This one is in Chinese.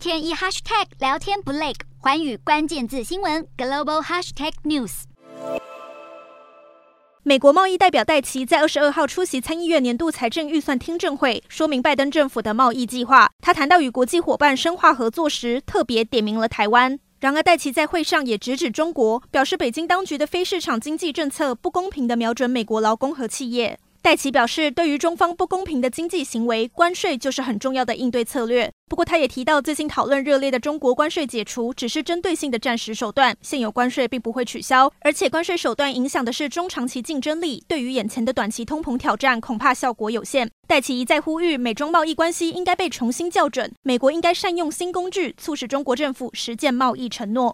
天一 hashtag 聊天不累，寰宇关键字新闻 global hashtag news。美国贸易代表戴琪在二十二号出席参议院年度财政预算听证会，说明拜登政府的贸易计划。他谈到与国际伙伴深化合作时，特别点名了台湾。然而，戴琪在会上也直指中国，表示北京当局的非市场经济政策不公平地瞄准美国劳工和企业。戴琪表示，对于中方不公平的经济行为，关税就是很重要的应对策略。不过，他也提到，最近讨论热烈的中国关税解除只是针对性的暂时手段，现有关税并不会取消，而且关税手段影响的是中长期竞争力，对于眼前的短期通膨挑战，恐怕效果有限。戴琪一再呼吁，美中贸易关系应该被重新校准，美国应该善用新工具，促使中国政府实践贸易承诺。